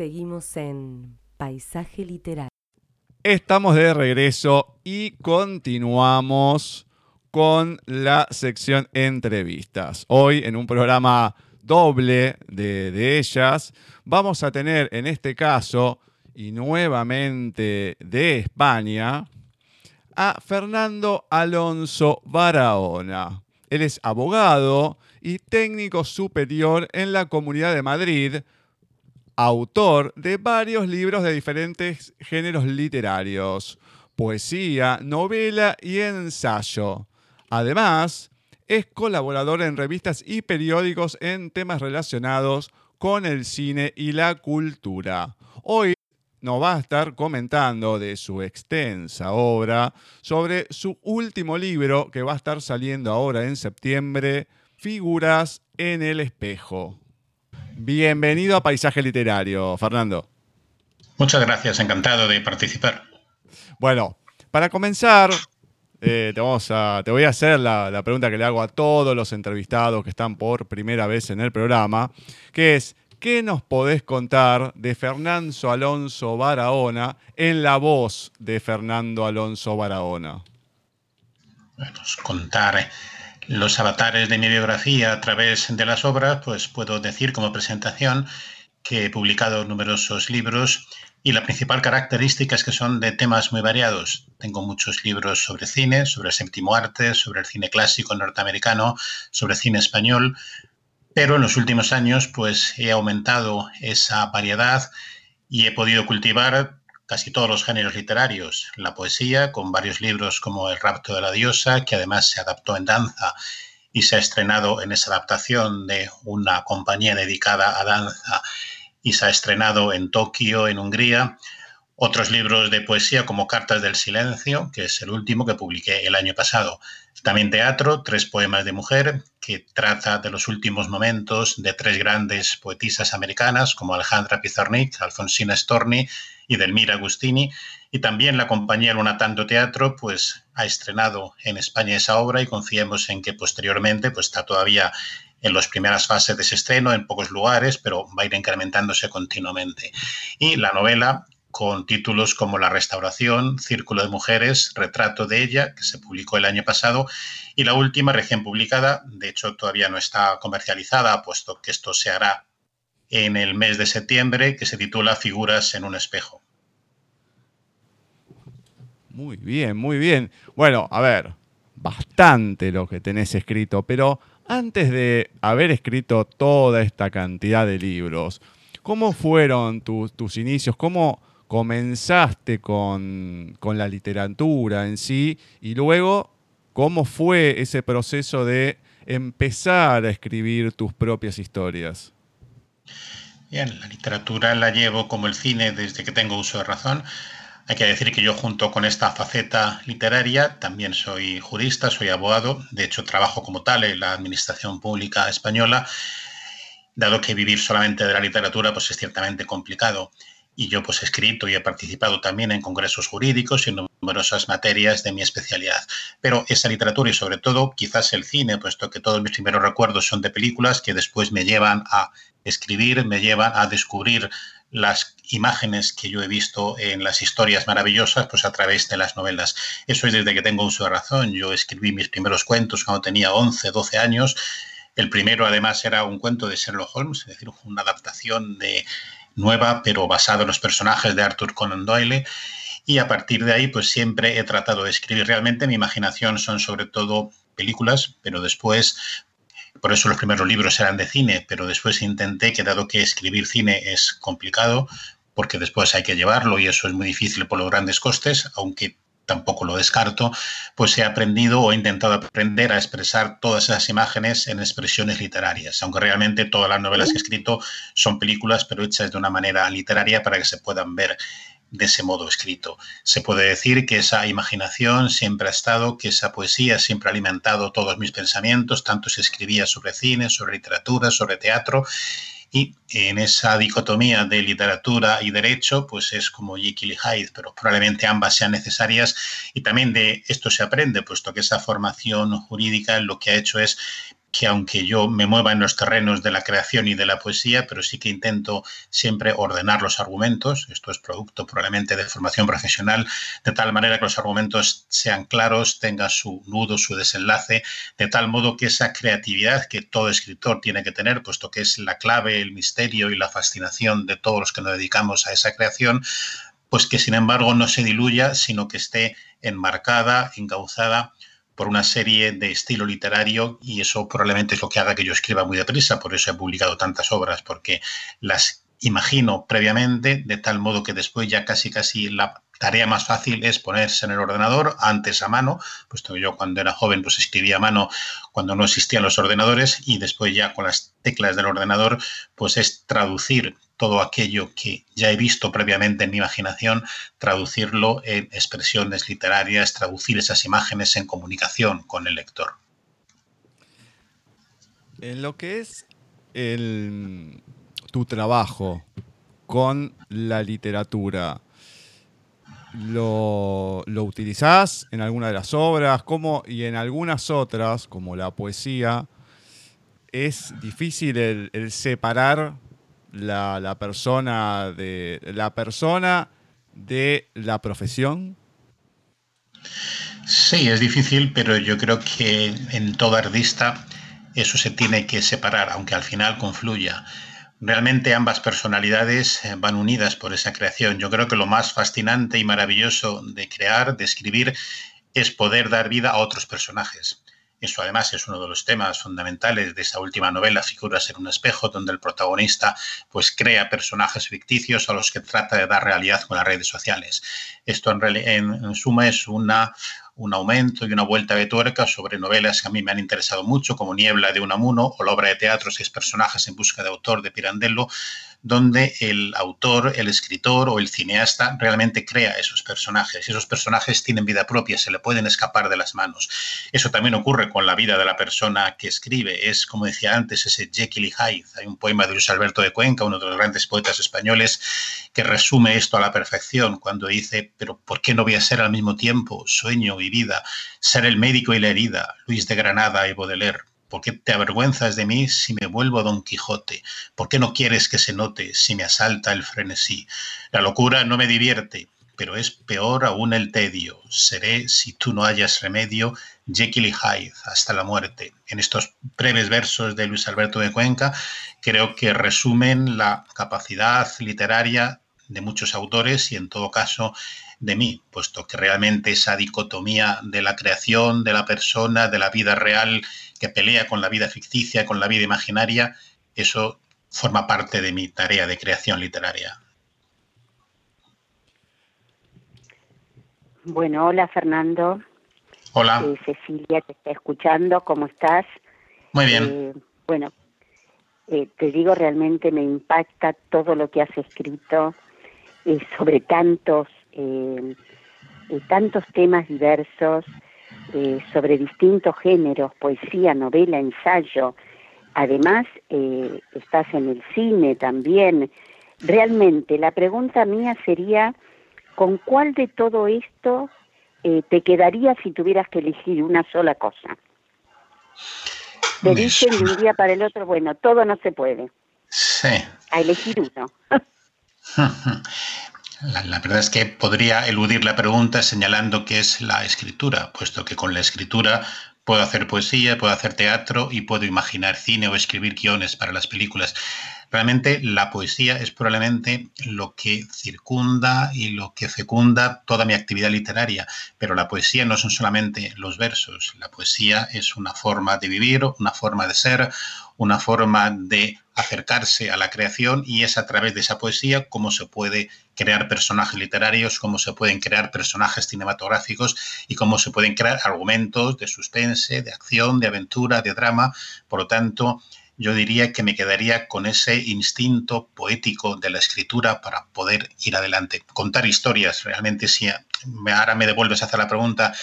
Seguimos en Paisaje Literal. Estamos de regreso y continuamos con la sección entrevistas. Hoy en un programa doble de, de, ellas vamos a tener en este caso y nuevamente de España a Fernando Alonso Barahona. Él es abogado y técnico superior en la Comunidad de Madrid, autor de varios libros de diferentes géneros literarios, poesía, novela y ensayo. Además, es colaborador en revistas y periódicos en temas relacionados con el cine y la cultura. Hoy nos va a estar comentando de su extensa obra sobre su último libro que va a estar saliendo ahora en septiembre, Figuras en el espejo. Bienvenido a Paisaje Literario, Fernando. Muchas gracias, encantado de participar. Bueno, para comenzar, eh, te, vamos a, te, voy a hacer la, la, pregunta que le hago a todos los entrevistados que están por primera vez en el programa, que es, ¿qué nos podés contar de Fernando Alonso Barahona en la voz de Fernando Alonso Barahona? Bueno, contar los avatares de mi biografía a través de las obras, pues puedo decir como presentación que he publicado numerosos libros y la principal característica es que son de temas muy variados. Tengo muchos libros sobre cine, sobre el séptimo arte, sobre el cine clásico norteamericano, sobre cine español, pero en los últimos años pues he aumentado esa variedad y he podido cultivar casi todos los géneros literarios, la poesía, con varios libros como El rapto de la diosa, que además se adaptó en danza y se ha estrenado en esa adaptación de una compañía dedicada a danza y se ha estrenado en Tokio, en Hungría. Otros libros de poesía como Cartas del Silencio, que es el último que publiqué el año pasado. También teatro, tres poemas de mujer, que trata de los últimos momentos de tres grandes poetisas americanas como Alejandra Pizarnik, Alfonsina Storni y Delmira Agustini. Y también la compañía Luna Tanto Teatro pues, ha estrenado en España esa obra y confiemos en que posteriormente pues, está todavía en las primeras fases de ese estreno, en pocos lugares, pero va a ir incrementándose continuamente. Y la novela con títulos como La Restauración, Círculo de Mujeres, Retrato de ella, que se publicó el año pasado, y la última recién publicada, de hecho todavía no está comercializada, puesto que esto se hará en el mes de septiembre, que se titula Figuras en un espejo. Muy bien, muy bien. Bueno, a ver, bastante lo que tenés escrito, pero antes de haber escrito toda esta cantidad de libros, ¿cómo fueron tus inicios? ¿Cómo comenzaste con, con, la literatura en sí y luego cómo fue ese proceso de empezar a escribir tus propias historias. Bien, la literatura la llevo como el cine desde que tengo uso de razón. Hay que decir que yo junto con esta faceta literaria también soy jurista, soy abogado, de hecho trabajo como tal en la Administración Pública Española, dado que vivir solamente de la literatura pues es ciertamente complicado. Y yo pues he escrito y he participado también en congresos jurídicos y en numerosas materias de mi especialidad. Pero esa literatura y sobre todo quizás el cine, puesto que todos mis primeros recuerdos son de películas que después me llevan a escribir, me llevan a descubrir las imágenes que yo he visto en las historias maravillosas, pues a través de las novelas. Eso es desde que tengo uso de razón. Yo escribí mis primeros cuentos cuando tenía 11, 12 años. El primero, además, era un cuento de Sherlock Holmes, es decir, una adaptación de nueva, pero basada en los personajes de Arthur Conan Doyle. Y a partir de ahí, pues siempre he tratado de escribir. Realmente mi imaginación son sobre todo películas, pero después, por eso los primeros libros eran de cine, pero después intenté que dado que escribir cine es complicado, porque después hay que llevarlo y eso es muy difícil por los grandes costes, aunque tampoco lo descarto, pues he aprendido o he intentado aprender a expresar todas esas imágenes en expresiones literarias, aunque realmente todas las novelas que he escrito son películas, pero hechas de una manera literaria para que se puedan ver de ese modo escrito. Se puede decir que esa imaginación siempre ha estado, que esa poesía siempre ha alimentado todos mis pensamientos, tanto si escribía sobre cine, sobre literatura, sobre teatro, y en esa dicotomía de literatura y derecho, pues es como Jekyll y Hyde, pero probablemente ambas sean necesarias y también de esto se aprende, puesto que esa formación jurídica lo que ha hecho es que aunque yo me mueva en los terrenos de la creación y de la poesía, pero sí que intento siempre ordenar los argumentos, esto es producto probablemente de formación profesional, de tal manera que los argumentos sean claros, tengan su nudo, su desenlace, de tal modo que esa creatividad que todo escritor tiene que tener, puesto que es la clave, el misterio y la fascinación de todos los que nos dedicamos a esa creación, pues que sin embargo no se diluya, sino que esté enmarcada, encauzada por una serie de estilo literario y eso probablemente es lo que haga que yo escriba muy deprisa, por eso he publicado tantas obras, porque las imagino previamente, de tal modo que después ya casi casi la tarea más fácil es ponerse en el ordenador antes a mano, puesto que yo cuando era joven pues escribía a mano cuando no existían los ordenadores y después ya con las teclas del ordenador pues es traducir todo aquello que ya he visto previamente en mi imaginación, traducirlo en expresiones literarias, traducir esas imágenes en comunicación con el lector. En lo que es tu trabajo con la literatura, ¿lo, lo utilizás en alguna de las obras? ¿Cómo? Y en algunas otras, como la poesía, es difícil el separar la, persona de la persona de la profesión? Sí, es difícil, pero yo creo que en todo artista eso se tiene que separar, aunque al final confluya. Realmente ambas personalidades eh, van unidas por esa creación. Yo creo que lo más fascinante y maravilloso de crear, de escribir, es poder dar vida a otros personajes. Eso además es uno de los temas fundamentales de esa última novela, Figuras en un espejo, donde el protagonista pues crea personajes ficticios a los que trata de dar realidad con las redes sociales. Esto en, en suma es una, un aumento y una vuelta de tuerca sobre novelas que a mí me han interesado mucho, como Niebla de Unamuno o la obra de teatro Seis personajes en busca de autor de Pirandello, donde el autor, el escritor o el cineasta realmente crea esos personajes. Esos personajes tienen vida propia, se le pueden escapar de las manos. Eso también ocurre con la vida de la persona que escribe. Es, como decía antes, ese Jekyll y Hyde. Hay un poema de Luis Alberto de Cuenca, uno de los grandes poetas españoles, que resume esto a la perfección cuando dice, pero ¿por qué no voy a ser al mismo tiempo sueño y vida, ser el médico y la herida, Luis de Granada y Baudelaire? ¿Por qué te avergüenzas de mí si me vuelvo Don Quijote? ¿Por qué no quieres que se note si me asalta el frenesí? La locura no me divierte, pero es peor aún el tedio. Seré, si tú no hayas remedio, Jekyll y Hyde hasta la muerte. En estos breves versos de Luis Alberto de Cuenca creo que resumen la capacidad literaria de muchos autores y en todo caso de mí, puesto que realmente esa dicotomía de la creación, de la persona, de la vida real que pelea con la vida ficticia, con la vida imaginaria, eso forma parte de mi tarea de creación literaria. Bueno, hola Fernando. Hola. Eh, Cecilia te está escuchando, ¿cómo estás? Muy bien. Eh, bueno, eh, te digo, realmente me impacta todo lo que has escrito sobre tantos eh, eh, tantos temas diversos eh, sobre distintos géneros, poesía, novela, ensayo. Además, estás en el cine también. Realmente, la pregunta mía sería, ¿con cuál de todo esto te quedaría si tuvieras que elegir una sola cosa? Te dicen de un día para el otro, bueno, todo no se puede. Sí. A elegir uno. La, verdad es que podría eludir la pregunta señalando que es la escritura, puesto que con la escritura puedo hacer poesía, puedo hacer teatro y puedo imaginar cine o escribir guiones para las películas. Realmente la poesía es probablemente lo que circunda y lo que fecunda toda mi actividad literaria, pero la poesía no son solamente los versos, la poesía es una forma de vivir, una forma de ser, una forma de acercarse a la creación y es a través de esa poesía cómo se puede crear personajes literarios, cómo se pueden crear personajes cinematográficos y cómo se pueden crear argumentos de suspense, de acción, de aventura, de drama. Por lo tanto, yo diría que me quedaría con ese instinto poético de la escritura para poder ir adelante. Contar historias, realmente si ahora me devuelves a hacer la pregunta,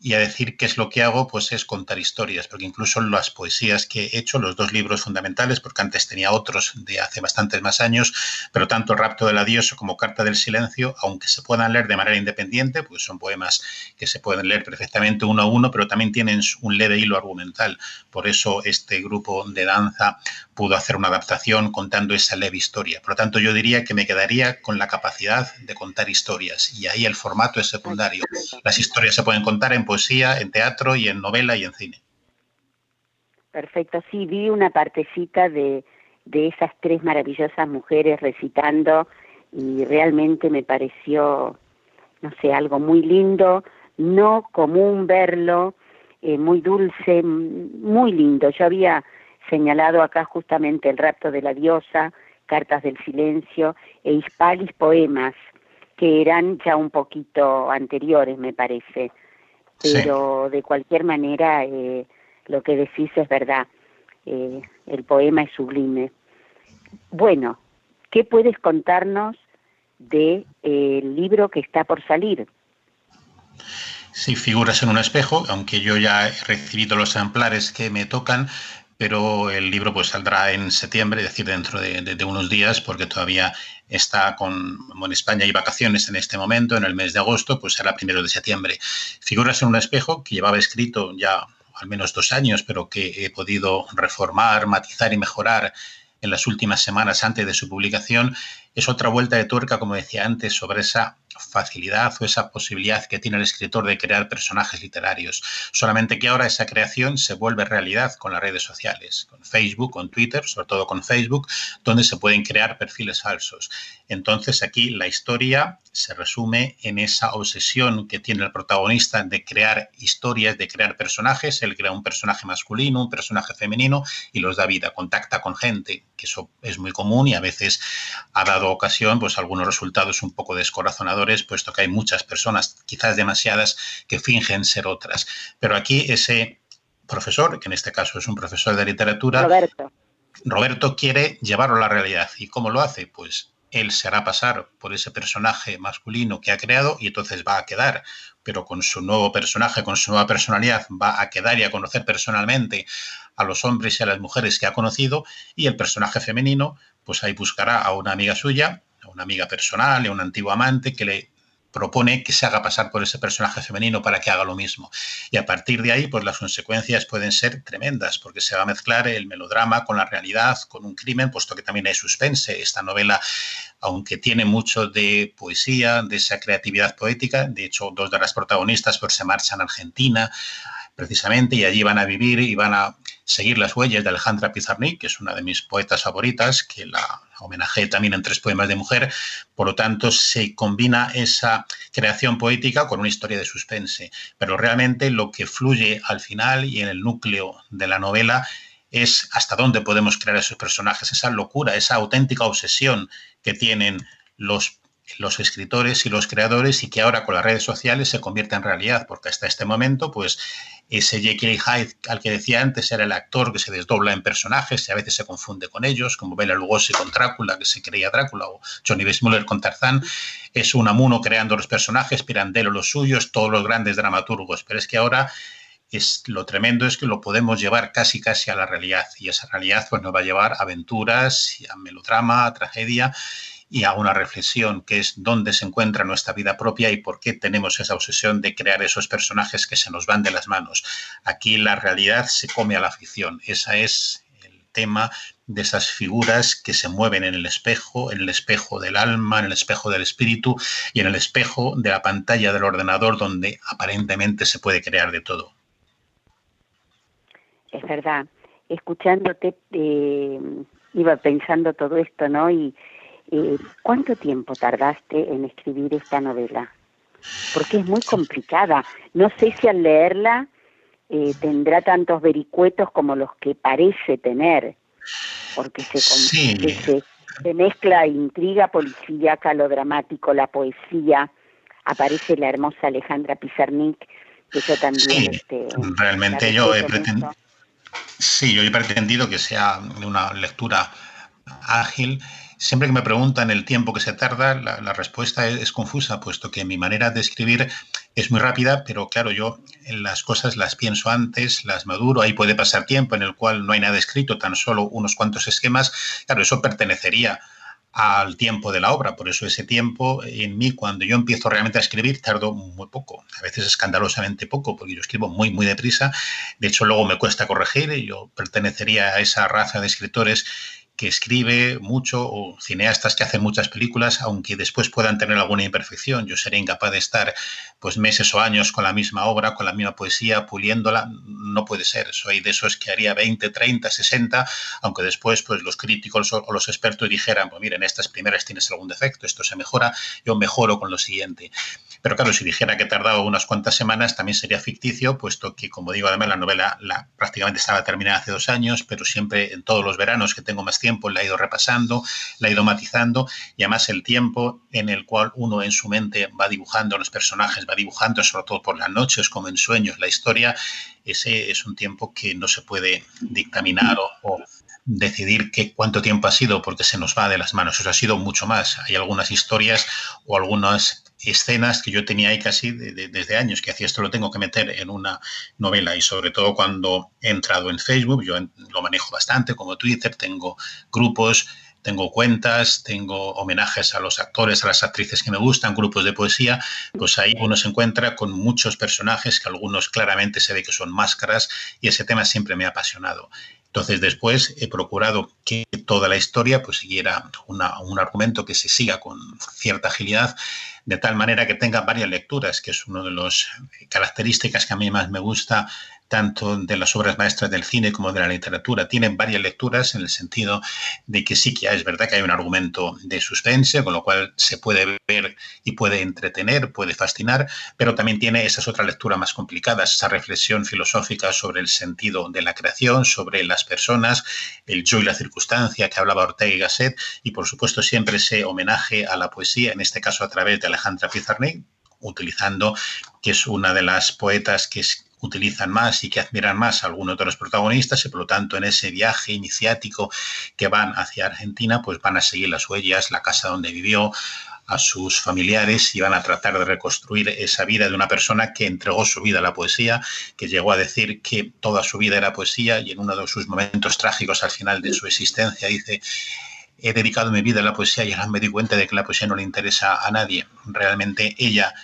y a decir qué es lo que hago, pues es contar historias, porque incluso las poesías que he hecho, los dos libros fundamentales, porque antes tenía otros de hace bastantes más años, pero tanto Rapto del Adiós como Carta del Silencio, aunque se puedan leer de manera independiente, pues son poemas que se pueden leer perfectamente uno a uno, pero también tienen un leve hilo argumental. Por eso este grupo de danza pudo hacer una adaptación contando esa leve historia. Por lo tanto, yo diría que me quedaría con la capacidad de contar historias y ahí el formato es secundario. Las historias se pueden contar en poesía, en teatro y en novela y en cine. Perfecto, sí, vi una partecita de, de esas tres maravillosas mujeres recitando y realmente me pareció, no sé, algo muy lindo, no común verlo, eh, muy dulce, muy lindo. Yo había señalado acá justamente el rapto de la diosa, cartas del silencio e hispalis poemas, que eran ya un poquito anteriores, me parece pero de cualquier manera eh, lo que decís es verdad, eh, el poema es sublime. Bueno, ¿qué puedes contarnos del de, libro que está por salir? Sí, figuras en un espejo, aunque yo ya he recibido los ejemplares que me tocan, pero el libro pues saldrá en septiembre, es decir, dentro de, unos días, porque todavía está con España hay vacaciones en este momento, en el mes de agosto, pues será primero de septiembre. Figuras en un espejo que llevaba escrito ya al menos dos años, pero que he podido reformar, matizar y mejorar en las últimas semanas antes de su publicación, es otra vuelta de tuerca, como decía antes, sobre esa facilidad o esa posibilidad que tiene el escritor de crear personajes literarios. Solamente que ahora esa creación se vuelve realidad con las redes sociales, con Facebook, con Twitter, sobre todo con Facebook, donde se pueden crear perfiles falsos. Entonces aquí la historia se resume en esa obsesión que tiene el protagonista de crear historias, de crear personajes. Él crea un personaje masculino, un personaje femenino y los da vida. Contacta con gente, que eso es muy común y a veces ha dado ocasión pues algunos resultados un poco descorazonadores, puesto que hay muchas personas, quizás demasiadas, que fingen ser otras. Pero aquí ese profesor, que en este caso es un profesor de literatura, Roberto, Roberto quiere llevarlo a la realidad. ¿Y cómo lo hace? Pues él se hará pasar por ese personaje masculino que ha creado y entonces va a quedar, pero con su nuevo personaje, con su nueva personalidad, va a quedar y a conocer personalmente a los hombres y a las mujeres que ha conocido y el personaje femenino, pues ahí buscará a una amiga suya, a una amiga personal, a un antiguo amante que le propone que se haga pasar por ese personaje femenino para que haga lo mismo. Y a partir de ahí, pues las consecuencias pueden ser tremendas, porque se va a mezclar el melodrama con la realidad, con un crimen, puesto que también hay suspense. Esta novela, aunque tiene mucho de poesía, de esa creatividad poética, de hecho, dos de las protagonistas pues, se marchan a Argentina, precisamente, y allí van a vivir y van a seguir las huellas de Alejandra Pizarnik, que es una de mis poetas favoritas, que la homenajeé también en tres poemas de mujer. Por lo tanto, se combina esa creación poética con una historia de suspense. Pero realmente lo que fluye al final y en el núcleo de la novela es hasta dónde podemos crear esos personajes, esa locura, esa auténtica obsesión que tienen los los escritores y los creadores y que ahora con las redes sociales se convierte en realidad, porque hasta este momento, pues ese Jekyll Hyde al que decía antes era el actor que se desdobla en personajes y a veces se confunde con ellos, como Bela Lugosi con Drácula, que se creía Drácula, o Johnny Weissmuller con Tarzán. Es un amuno creando los personajes, Pirandello los suyos, todos los grandes dramaturgos. Pero es que ahora es, lo tremendo es que lo podemos llevar casi casi a la realidad y esa realidad pues nos va a llevar a aventuras, a melodrama, a tragedia y a una reflexión que es dónde se encuentra nuestra vida propia y por qué tenemos esa obsesión de crear esos personajes que se nos van de las manos. Aquí la realidad se come a la ficción. Ese es el tema de esas figuras que se mueven en el espejo, en el espejo del alma, en el espejo del espíritu y en el espejo de la pantalla del ordenador donde aparentemente se puede crear de todo. Es verdad. Escuchándote, eh, iba pensando todo esto, ¿no? Y, eh, ¿Cuánto tiempo tardaste en escribir esta novela? Porque es muy complicada. No sé si al leerla eh, tendrá tantos vericuetos como los que parece tener, porque se, se, mezcla intriga policíaca, lo dramático, la poesía. Aparece la hermosa Alejandra Pizarnik, que yo también... este, realmente yo he pretendido... Sí, yo he pretendido que sea una lectura ágil Siempre que me preguntan el tiempo que se tarda, la, respuesta es, confusa, puesto que mi manera de escribir es muy rápida, pero claro, yo las cosas las pienso antes, las maduro, ahí puede pasar tiempo en el cual no hay nada escrito, tan solo unos cuantos esquemas. Claro, eso pertenecería al tiempo de la obra. Por eso ese tiempo en mí, cuando yo empiezo realmente a escribir, tardo muy poco, a veces escandalosamente poco, porque yo escribo muy, muy deprisa. De hecho, luego me cuesta corregir. Yo pertenecería a esa raza de escritores que escribe mucho o cineastas que hacen muchas películas, aunque después puedan tener alguna imperfección. Yo sería incapaz de estar pues meses o años con la misma obra, con la misma poesía, puliéndola. No puede ser. Soy de esos que haría 20, 30, 60, aunque después pues los críticos o los expertos dijeran, pues miren, estas primeras tienes algún defecto, esto se mejora, yo mejoro con lo siguiente. Pero claro, si dijera que he tardado unas cuantas semanas, también sería ficticio, puesto que, como digo, además la novela la, prácticamente estaba terminada hace dos años, pero siempre en todos los veranos que tengo más tiempo la he ido repasando, la he ido matizando, y además el tiempo en el cual uno en su mente va dibujando los personajes, va dibujando sobre todo por las noches, como en sueños, la historia, ese es un tiempo que no se puede dictaminar o, decidir qué, cuánto tiempo ha sido porque se nos va de las manos. Eso ha sido mucho más. Hay algunas historias o algunas escenas que yo tenía ahí casi desde años, que hacía esto lo tengo que meter en una novela y sobre todo cuando he entrado en Facebook, yo lo manejo bastante como Twitter, tengo grupos, tengo cuentas, tengo homenajes a los actores, a las actrices que me gustan, grupos de poesía, pues ahí uno se encuentra con muchos personajes que algunos claramente se ve que son máscaras y ese tema siempre me ha apasionado. Entonces después he procurado que toda la historia pues siguiera un argumento que se siga con cierta agilidad, de tal manera que tenga varias lecturas, que es una de las características que a mí más me gusta tanto de las obras maestras del cine como de la literatura. Tienen varias lecturas en el sentido de que sí que es verdad que hay un argumento de suspense, con lo cual se puede ver y puede entretener, puede fascinar, pero también tiene esas otras lecturas más complicadas, esa reflexión filosófica sobre el sentido de la creación, sobre las personas, el yo y la circunstancia que hablaba Ortega y Gasset, y por supuesto siempre ese homenaje a la poesía, en este caso a través de Alejandra Pizarnik, utilizando que es una de las poetas que utilizan más y que admiran más a algunos de los protagonistas y por lo tanto en ese viaje iniciático que van hacia Argentina pues van a seguir las huellas, la casa donde vivió, a sus familiares y van a tratar de reconstruir esa vida de una persona que entregó su vida a la poesía, que llegó a decir que toda su vida era poesía y en uno de sus momentos trágicos al final de su existencia dice he dedicado mi vida a la poesía y ahora me di cuenta de que la poesía no le interesa a nadie. Realmente ella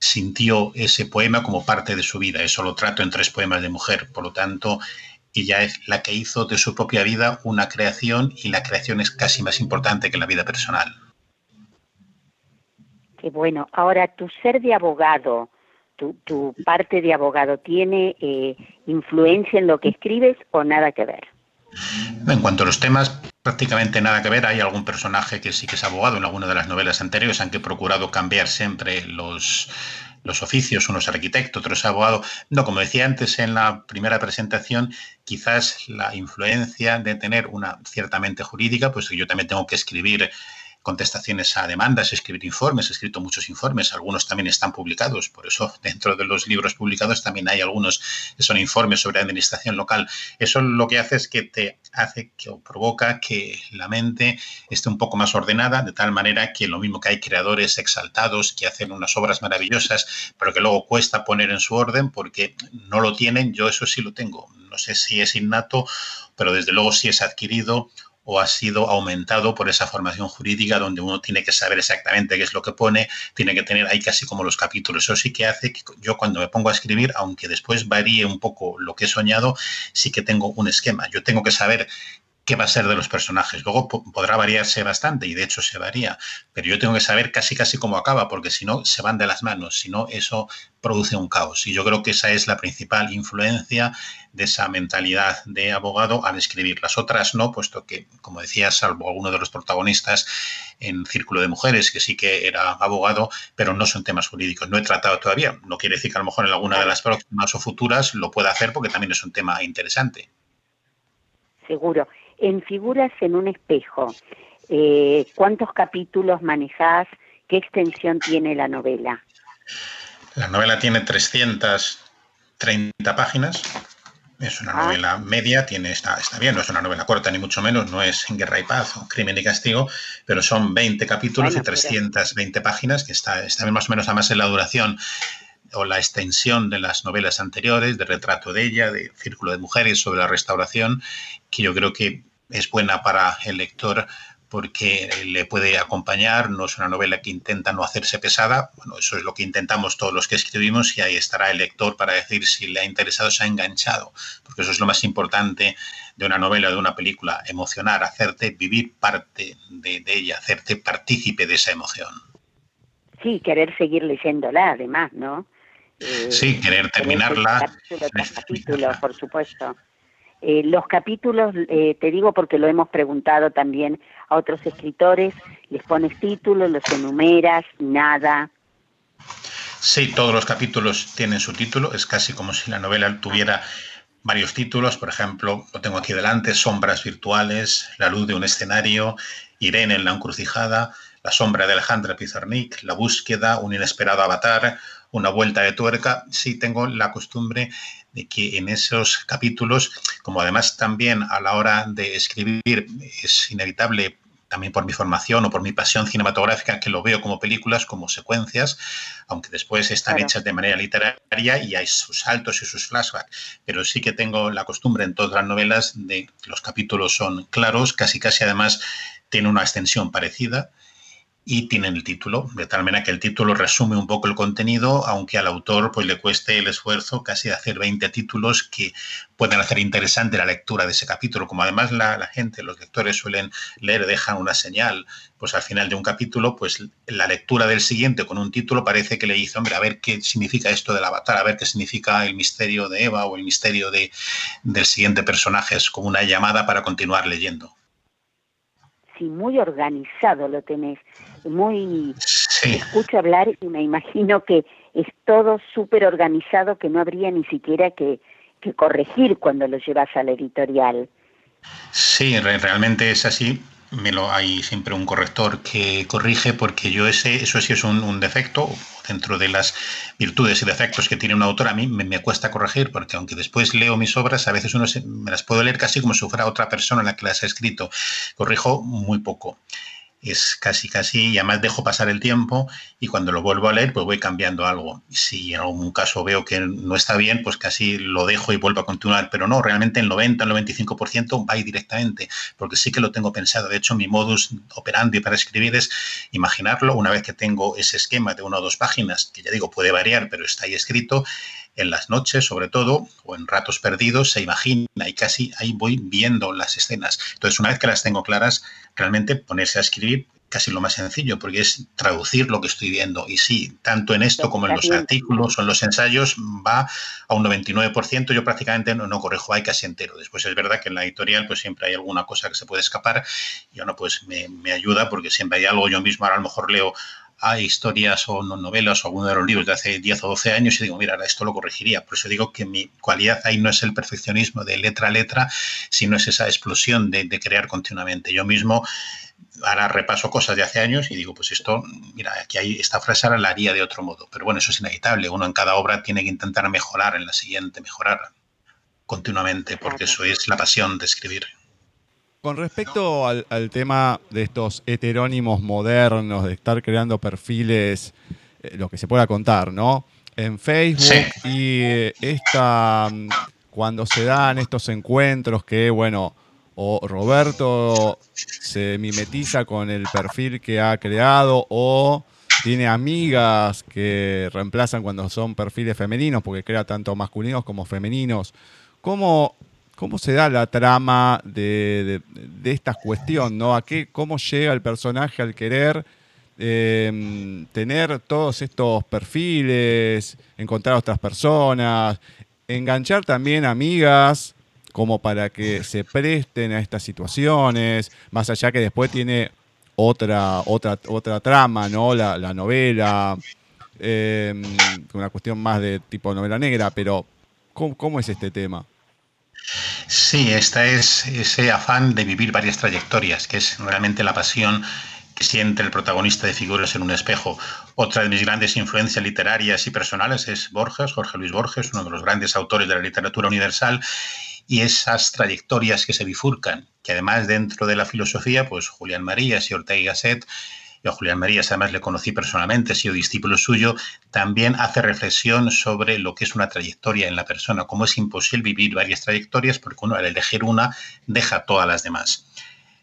sintió ese poema como parte de su vida. Eso lo trato en tres poemas de mujer. Por lo tanto, ella es la que hizo de su propia vida una creación y la creación es casi más importante que la vida personal. Qué bueno. Ahora, tu ser de abogado, tu, parte de abogado, ¿tiene eh, influencia en lo que escribes o nada que ver? En cuanto a los temas, prácticamente nada que ver. Hay algún personaje que sí que es abogado en alguna de las novelas anteriores, aunque he procurado cambiar siempre los, los oficios, unos arquitectos, otros abogados. No, como decía antes en la primera presentación, quizás la influencia de tener una ciertamente jurídica, pues yo también tengo que escribir contestaciones a demandas, escribir informes, he escrito muchos informes, algunos también están publicados, por eso dentro de los libros publicados también hay algunos que son informes sobre administración local. Eso lo que hace es que te hace que o provoca que la mente esté un poco más ordenada, de tal manera que lo mismo que hay creadores exaltados que hacen unas obras maravillosas, pero que luego cuesta poner en su orden porque no lo tienen, yo eso sí lo tengo. No sé si es innato, pero desde luego sí es adquirido o ha sido aumentado por esa formación jurídica donde uno tiene que saber exactamente qué es lo que pone, tiene que tener ahí casi como los capítulos. Eso sí que hace que yo cuando me pongo a escribir, aunque después varíe un poco lo que he soñado, sí que tengo un esquema. Yo tengo que saber qué va a ser de los personajes. Luego podrá variarse bastante y de hecho se varía, pero yo tengo que saber casi casi cómo acaba, porque si no se van de las manos, si no eso produce un caos. Y yo creo que esa es la principal influencia de esa mentalidad de abogado al escribir. Las otras no, puesto que, como decía, salvo alguno de los protagonistas en Círculo de Mujeres, que sí que era abogado, pero no son temas jurídicos. No he tratado todavía. No quiere decir que a lo mejor en alguna de las próximas o futuras lo pueda hacer, porque también es un tema interesante. Seguro en Figuras en un espejo, eh, ¿cuántos capítulos manejás? ¿Qué extensión tiene la novela? La novela tiene 330 páginas. Es una ah. novela media, tiene, está, está bien, no es una novela corta ni mucho menos, no es Guerra y Paz o Crimen y Castigo, pero son 20 capítulos y 320 páginas, que está, está más o menos además en la duración o la extensión de las novelas anteriores, de Retrato de ella, de Círculo de Mujeres sobre la restauración, que yo creo que es buena para el lector porque le puede acompañar, no es una novela que intenta no hacerse pesada, bueno, eso es lo que intentamos todos los que escribimos y ahí estará el lector para decir si le ha interesado, se ha enganchado, porque eso es lo más importante de una novela, de una película, emocionar, hacerte vivir parte de, ella, hacerte partícipe de esa emoción. Sí, querer seguir leyéndola además, ¿no? sí, querer terminarla. capítulo, por supuesto. Eh, los capítulos, eh, te digo porque lo hemos preguntado también a otros escritores, les pones títulos, los enumeras, nada. Sí, todos los capítulos tienen su título, es casi como si la novela tuviera varios títulos, por ejemplo, lo tengo aquí delante, Sombras virtuales, La luz de un escenario, Irene en la encrucijada, La sombra de Alejandra Pizarnik, La búsqueda, Un inesperado avatar, Una vuelta de tuerca. Sí, tengo la costumbre de que en esos capítulos, como además también a la hora de escribir es inevitable también por mi formación o por mi pasión cinematográfica, que lo veo como películas, como secuencias, aunque después están hechas de manera literaria y hay sus saltos y sus flashbacks. Pero sí que tengo la costumbre en todas las novelas de que los capítulos son claros, casi casi además tiene una extensión parecida y tienen el título, de tal manera que el título resume un poco el contenido, aunque al autor pues, le cueste el esfuerzo casi de hacer 20 títulos que pueden hacer interesante la lectura de ese capítulo. Como además la, gente, los lectores suelen leer, dejan una señal, pues al final de un capítulo, pues la lectura del siguiente con un título parece que le dice, hombre, a ver qué significa esto del avatar, a ver qué significa el misterio de Eva o el misterio de, del siguiente personaje. Es como una llamada para continuar leyendo muy organizado lo tenés, muy... Escucho hablar y me imagino que es todo súper organizado que no habría ni siquiera que, que corregir cuando lo llevas a la editorial. Sí, realmente es así me lo hay siempre un corrector que corrige porque yo ese eso sí es un, defecto dentro de las virtudes y defectos que tiene un autor a mí me, cuesta corregir porque aunque después leo mis obras a veces uno me las puedo leer casi como si fuera otra persona en la que las he escrito. Corrijo muy poco es casi, casi, y además dejo pasar el tiempo y cuando lo vuelvo a leer, pues voy cambiando algo. Si en algún caso veo que no está bien, pues casi lo dejo y vuelvo a continuar, pero no, realmente el 90, el 95% va directamente, porque sí que lo tengo pensado. De hecho, mi modus operandi para escribir es imaginarlo una vez que tengo ese esquema de una o dos páginas, que ya digo, puede variar, pero está ahí escrito, en las noches sobre todo, o en ratos perdidos, se imagina y casi ahí voy viendo las escenas. Entonces, una vez que las tengo claras, realmente ponerse a escribir casi lo más sencillo, porque es traducir lo que estoy viendo. Y sí, tanto en esto como en los artículos o en los ensayos va a un 99%, yo prácticamente no, no, corrijo, hay casi entero. Después es verdad que en la editorial pues siempre hay alguna cosa que se puede escapar y uno pues me, me ayuda porque siempre hay algo, yo mismo ahora a lo mejor leo hay historias o novelas o alguno de los libros de hace 10 o 12 años y digo, mira, esto lo corregiría. Por eso digo que mi cualidad ahí no es el perfeccionismo de letra a letra, sino es esa explosión de, crear continuamente. Yo mismo ahora repaso cosas de hace años y digo, pues esto, mira, aquí hay esta frase ahora la haría de otro modo. Pero bueno, eso es inevitable. Uno en cada obra tiene que intentar mejorar en la siguiente, mejorar continuamente, porque eso es la pasión de escribir. Con respecto al, tema de estos heterónimos modernos, de estar creando perfiles, eh, lo que se pueda contar, ¿no? En Facebook y eh, esta, mm, cuando se dan estos encuentros que, bueno, o Roberto se mimetiza con el perfil que ha creado o tiene amigas que reemplazan cuando son perfiles femeninos, porque crea tanto masculinos como femeninos. ¿Cómo ¿Cómo se da la trama de, esta cuestión? ¿no? ¿A ¿Cómo llega el personaje al querer em, tener todos estos perfiles, encontrar otras personas, enganchar también amigas como para que se presten a estas situaciones, más allá que después tiene otra, otra, otra trama, ¿no? La, novela, em, una cuestión más de tipo novela negra, pero cómo es este tema? Sí, esta es ese afán de vivir varias trayectorias, que es realmente la pasión que siente el protagonista de Figuras en un espejo. Otra de mis grandes influencias literarias y personales es Borges, Jorge Luis Borges, uno de los grandes autores de la literatura universal, y esas trayectorias que se bifurcan, que además dentro de la filosofía, pues Julián Marías y Ortega y Gasset yo a Julián Marías además le conocí personalmente, he sido discípulo suyo, también hace reflexión sobre lo que es una trayectoria en la persona, cómo es imposible vivir varias trayectorias porque uno al elegir una deja todas las demás.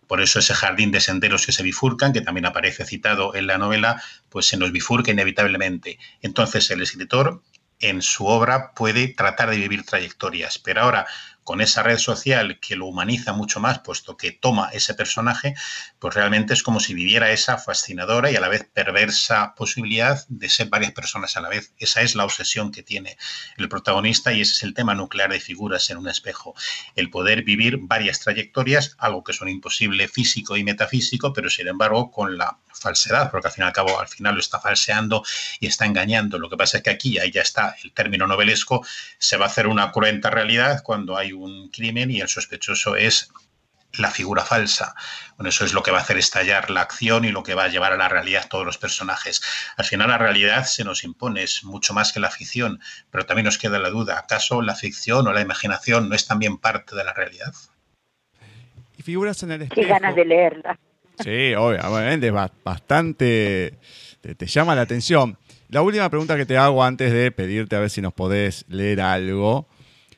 Por eso ese jardín de senderos que se bifurcan, que también aparece citado en la novela, pues se nos bifurca inevitablemente. Entonces el escritor en su obra puede tratar de vivir trayectorias, pero ahora con esa red social que lo humaniza mucho más, puesto que toma ese personaje, pues realmente es como si viviera esa fascinadora y a la vez perversa posibilidad de ser varias personas a la vez. Esa es la obsesión que tiene el protagonista y ese es el tema nuclear de figuras en un espejo. El poder vivir varias trayectorias, algo que son imposible físico y metafísico, pero sin embargo con la falsedad, porque al fin y al cabo al final lo está falseando y está engañando. Lo que pasa es que aquí, ahí ya está el término novelesco, se va a hacer una cruenta realidad cuando hay un crimen y el sospechoso es la figura falsa. Bueno, eso es lo que va a hacer estallar la acción y lo que va a llevar a la realidad todos los personajes. Al final la realidad se nos impone, es mucho más que la ficción, pero también nos queda la duda, ¿acaso la ficción o la imaginación no es también parte de la realidad? Y figuras en el espejo. Qué ganas de leerla. Sí, obviamente, bastante te, llama la atención. La última pregunta que te hago antes de pedirte a ver si nos podés leer algo.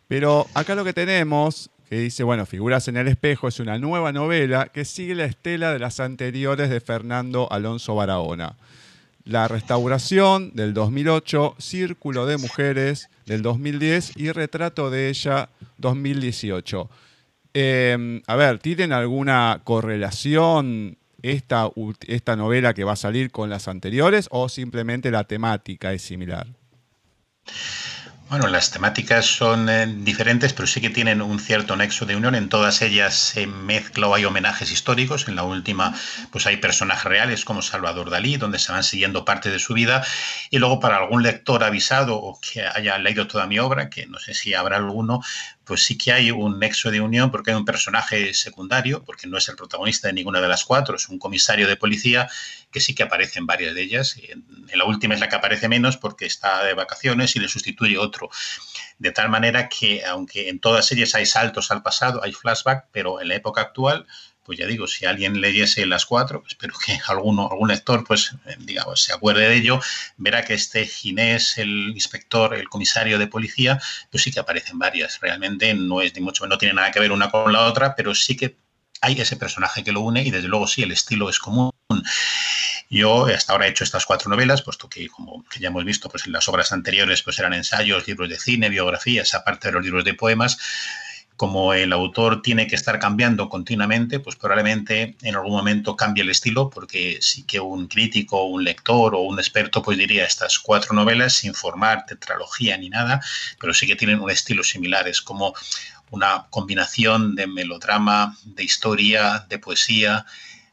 Pero acá lo que tenemos, que dice, bueno, Figuras en el espejo, es una nueva novela que sigue la estela de las anteriores de Fernando Alonso Barahona. La restauración del 2008, Círculo de Mujeres del 2010 y Retrato de ella 2018. Em, a ver, ¿tienen alguna correlación esta, esta novela que va a salir con las anteriores o simplemente la temática es similar? Bueno, las temáticas son eh, diferentes, pero sí que tienen un cierto nexo de unión. En todas ellas se mezcla o hay homenajes históricos. En la última, pues hay personajes reales como Salvador Dalí, donde se van siguiendo parte de su vida. Y luego, para algún lector avisado o que haya leído toda mi obra, que no sé si habrá alguno, pues sí que hay un nexo de unión porque hay un personaje secundario, porque no es el protagonista de ninguna de las cuatro, es un comisario de policía que sí que aparece en varias de ellas. En, la última es la que aparece menos porque está de vacaciones y le sustituye otro. De tal manera que, aunque en todas ellas hay saltos al pasado, hay flashback, pero en la época actual pues ya digo, si alguien leyese las cuatro, espero que alguno, algún lector, pues eh, digamos, se acuerde de ello, verá que este Ginés, el inspector, el comisario de policía, pues sí que aparecen varias. Realmente no es ni mucho, no tiene nada que ver una con la otra, pero sí que hay ese personaje que lo une y desde luego sí, el estilo es común. Yo hasta ahora he hecho estas cuatro novelas, puesto que, como ya hemos visto, pues en las obras anteriores pues eran ensayos, libros de cine, biografías, aparte de los libros de poemas. Como el autor tiene que estar cambiando continuamente, pues probablemente en algún momento cambie el estilo, porque sí que un crítico, un lector o un experto pues diría estas cuatro novelas sin formar tetralogía ni nada, pero sí que tienen un estilo similar, es como una combinación de melodrama, de historia, de poesía,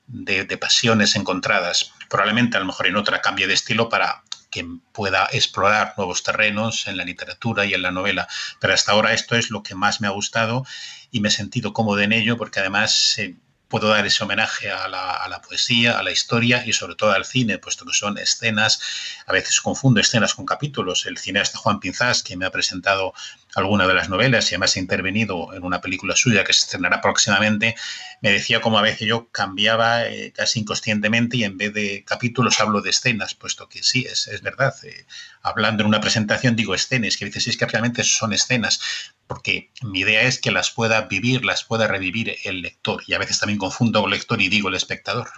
de, pasiones encontradas. Probablemente a lo mejor en otra cambie de estilo para que pueda explorar nuevos terrenos en la literatura y en la novela. Pero hasta ahora esto es lo que más me ha gustado y me he sentido cómodo en ello porque además eh, puedo dar ese homenaje a la, poesía, a la historia y sobre todo al cine, puesto que son escenas, a veces confundo escenas con capítulos. El cineasta Juan Pinzás, que me ha presentado alguna de las novelas y además ha intervenido en una película suya que se estrenará próximamente, me decía como a veces yo cambiaba eh, casi inconscientemente y en vez de capítulos hablo de escenas, puesto que sí, es, es verdad. Eh, hablando en una presentación digo escenas, que a veces es que realmente son escenas, porque mi idea es que las pueda vivir, las pueda revivir el lector y a veces también confundo lector y digo el espectador.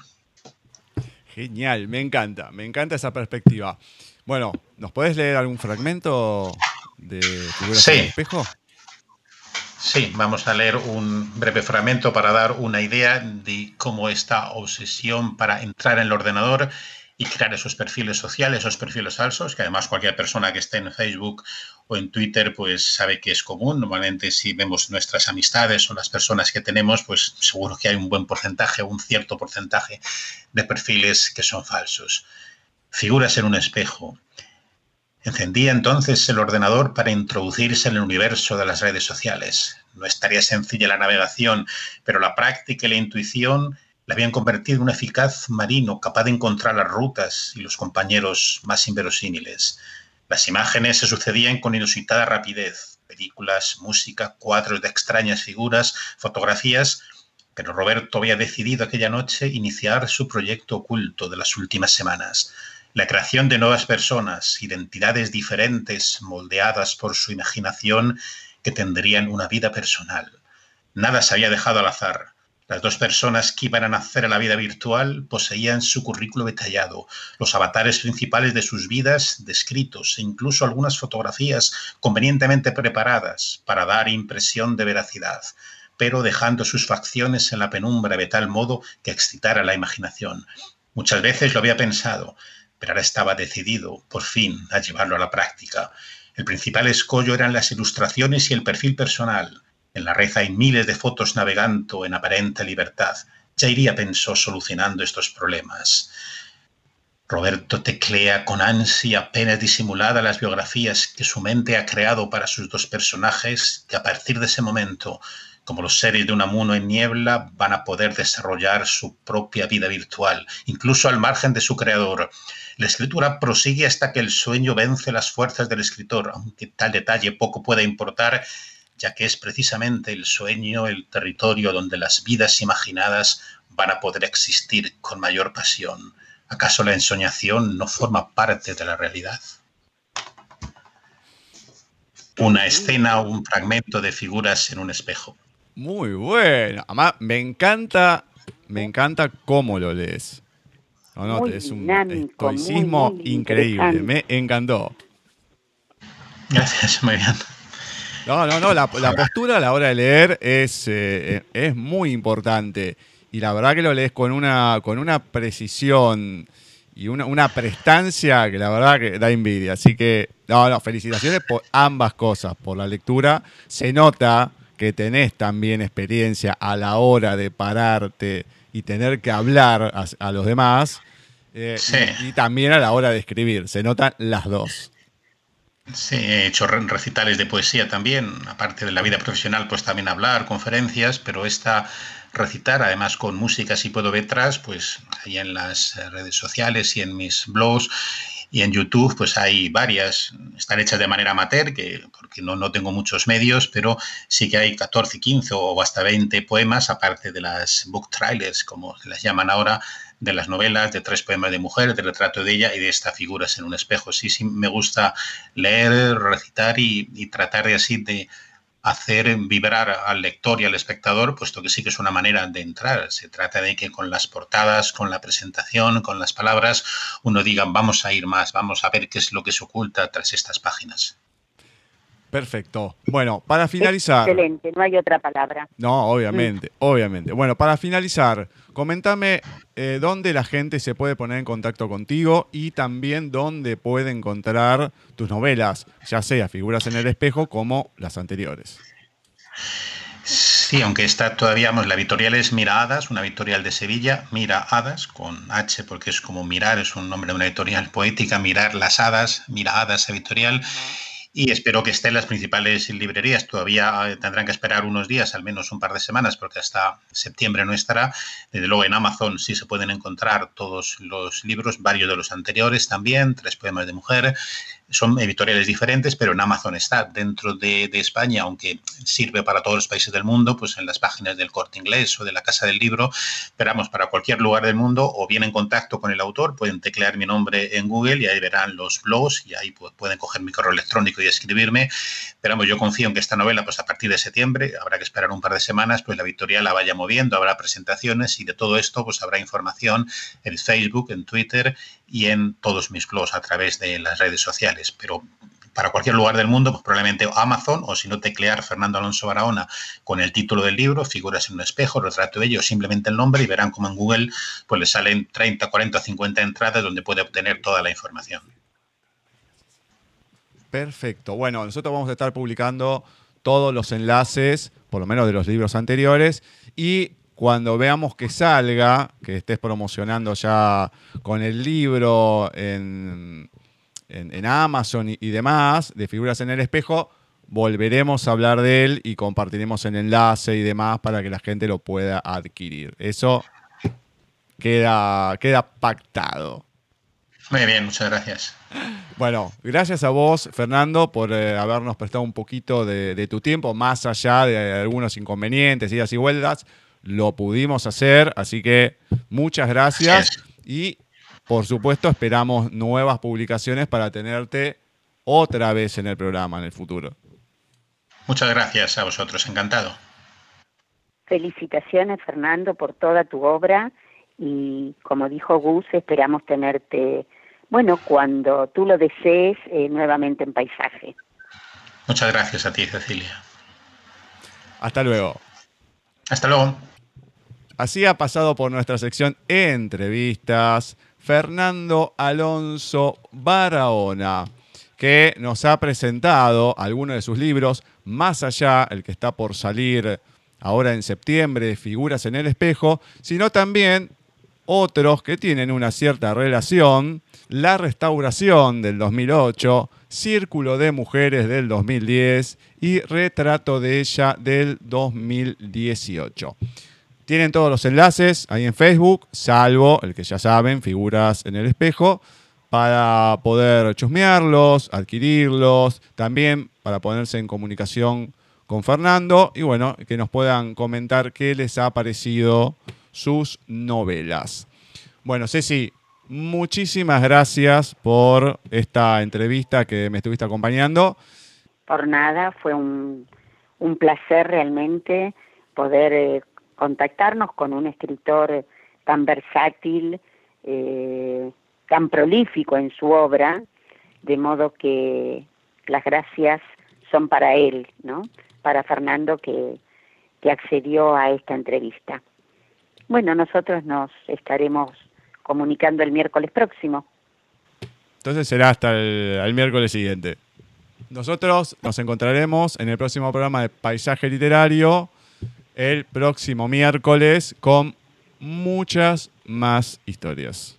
Genial, me encanta, me encanta esa perspectiva. Bueno, ¿nos puedes leer algún fragmento de Figuras sí. espejo? Sí, vamos a leer un breve fragmento para dar una idea de cómo esta obsesión para entrar en el ordenador y crear esos perfiles sociales, esos perfiles falsos, que además cualquier persona que esté en Facebook o en Twitter pues sabe que es común. Normalmente si vemos nuestras amistades o las personas que tenemos, pues seguro que hay un buen porcentaje, un cierto porcentaje de perfiles que son falsos. Figuras en un espejo, Encendía entonces el ordenador para introducirse en el universo de las redes sociales. No estaría sencilla la navegación, pero la práctica y la intuición la habían convertido en un eficaz marino capaz de encontrar las rutas y los compañeros más inverosímiles. Las imágenes se sucedían con inusitada rapidez. Películas, música, cuadros de extrañas figuras, fotografías pero Roberto había decidido aquella noche iniciar su proyecto oculto de las últimas semanas, la creación de nuevas personas, identidades diferentes, moldeadas por su imaginación, que tendrían una vida personal. Nada se había dejado al azar. Las dos personas que iban a nacer a la vida virtual poseían su currículo detallado, los avatares principales de sus vidas descritos e incluso algunas fotografías convenientemente preparadas para dar impresión de veracidad pero dejando sus facciones en la penumbra de tal modo que excitara la imaginación. Muchas veces lo había pensado, pero ahora estaba decidido, por fin, a llevarlo a la práctica. El principal escollo eran las ilustraciones y el perfil personal. En la red hay miles de fotos navegando en aparente libertad. Ya iría, pensó, solucionando estos problemas. Roberto teclea con ansia apenas disimulada las biografías que su mente ha creado para sus dos personajes, que a partir de ese momento como los seres de un amuno en niebla, van a poder desarrollar su propia vida virtual, incluso al margen de su creador. La escritura prosigue hasta que el sueño vence las fuerzas del escritor, aunque tal detalle poco pueda importar, ya que es precisamente el sueño el territorio donde las vidas imaginadas van a poder existir con mayor pasión. ¿Acaso la ensoñación no forma parte de la realidad? Una escena o un fragmento de figuras en un espejo. Muy bueno. Además, me encanta, me encanta cómo lo lees. No, no, es un estoicismo increíble. Me encantó. Gracias, muy bien. No, no, no. La, postura a la hora de leer es, eh, es muy importante. Y la verdad que lo lees con una, con una precisión y una, una prestancia que la verdad que da envidia. Así que, no, no, felicitaciones por ambas cosas, por la lectura. Se nota que tenés también experiencia a la hora de pararte y tener que hablar a, los demás, eh, y, también a la hora de escribir. Se notan las dos. Sí, he hecho recitales de poesía también, aparte de la vida profesional, pues también hablar, conferencias, pero esta recitar, además con música si puedo detrás, pues ahí en las redes sociales y en mis blogs y en YouTube pues hay varias, están hechas de manera amateur, que, porque no, no tengo muchos medios, pero sí que hay 14, 15 o hasta 20 poemas, aparte de las book trailers, como las llaman ahora, de las novelas, de tres poemas de mujer, del retrato de ella y de estas figuras en un espejo. Sí, sí, me gusta leer, recitar y, tratar de así de hacer vibrar al lector y al espectador, puesto que sí que es una manera de entrar. Se trata de que con las portadas, con la presentación, con las palabras, uno diga, vamos a ir más, vamos a ver qué es lo que se oculta tras estas páginas. Perfecto. Bueno, para finalizar. Excelente, no hay otra palabra. No, obviamente, obviamente. Bueno, para finalizar, comentame eh, dónde la gente se puede poner en contacto contigo y también dónde puede encontrar tus novelas, ya sea Figuras en el Espejo como las anteriores. Sí, aunque está todavía, la editorial es Miradas, una editorial de Sevilla, Mira Hadas, con H porque es como mirar, es un nombre de una editorial poética, mirar las hadas, Mira Hadas editorial y espero que esté en las principales librerías. Todavía eh, tendrán que esperar unos días, al menos un par de semanas, porque hasta septiembre no estará. Desde luego en Amazon sí se pueden encontrar todos los libros, varios de los anteriores también, tres poemas de mujer, son editoriales diferentes, pero en Amazon está dentro de, España, aunque sirve para todos los países del mundo, pues en las páginas del corte inglés o de la Casa del Libro, esperamos para cualquier lugar del mundo o bien en contacto con el autor, pueden teclear mi nombre en Google y ahí verán los blogs y ahí pueden coger mi correo electrónico y escribirme. Pero yo confío en que esta novela, pues a partir de septiembre, habrá que esperar un par de semanas, pues la editorial la vaya moviendo, habrá presentaciones y de todo esto pues habrá información en Facebook, en Twitter y en todos mis blogs a través de las redes sociales. Pero para cualquier lugar del mundo, pues probablemente Amazon o si no teclear Fernando Alonso Barahona con el título del libro, figuras en un espejo, retrato de ello, simplemente el nombre y verán como en Google pues le salen 30, 40 o 50 entradas donde puede obtener toda la información. Perfecto. Bueno, nosotros vamos a estar publicando todos los enlaces, por lo menos de los libros anteriores, y cuando veamos que salga, que estés promocionando ya con el libro en, Amazon y, demás, de figuras en el espejo, volveremos a hablar de él y compartiremos el enlace y demás para que la gente lo pueda adquirir. Eso queda, queda pactado. Muy bien, muchas gracias. Bueno, gracias a vos, Fernando, por eh, habernos prestado un poquito de, de, tu tiempo, más allá de algunos inconvenientes, idas y vueltas lo pudimos hacer, así que muchas gracias y por supuesto esperamos nuevas publicaciones para tenerte otra vez en el programa en el futuro. Muchas gracias a vosotros, encantado. Felicitaciones Fernando por toda tu obra y como dijo Gus, esperamos tenerte, bueno, cuando tú lo desees, eh, nuevamente en paisaje. Muchas gracias a ti, Cecilia. Hasta luego. Hasta luego. Así ha pasado por nuestra sección Entrevistas Fernando Alonso Barahona, que nos ha presentado algunos de sus libros, más allá, el que está por salir ahora en septiembre, Figuras en el Espejo, sino también otros que tienen una cierta relación, La Restauración del 2008, Círculo de Mujeres del 2010 y Retrato de ella del 2018. Tienen todos los enlaces ahí en Facebook, salvo el que ya saben, figuras en el espejo, para poder chusmearlos, adquirirlos, también para ponerse en comunicación con Fernando y bueno, que nos puedan comentar qué les ha parecido sus novelas. Bueno, Ceci, muchísimas gracias por esta entrevista que me estuviste acompañando. Por nada, fue un, placer realmente poder eh, contactarnos con un escritor tan versátil, eh, tan prolífico en su obra, de modo que las gracias son para él, ¿no? Para Fernando que, que accedió a esta entrevista. Bueno, nosotros nos estaremos comunicando el miércoles próximo. Entonces será hasta el, miércoles siguiente. Nosotros nos encontraremos en el próximo programa de Paisaje Literario el próximo miércoles con muchas más historias.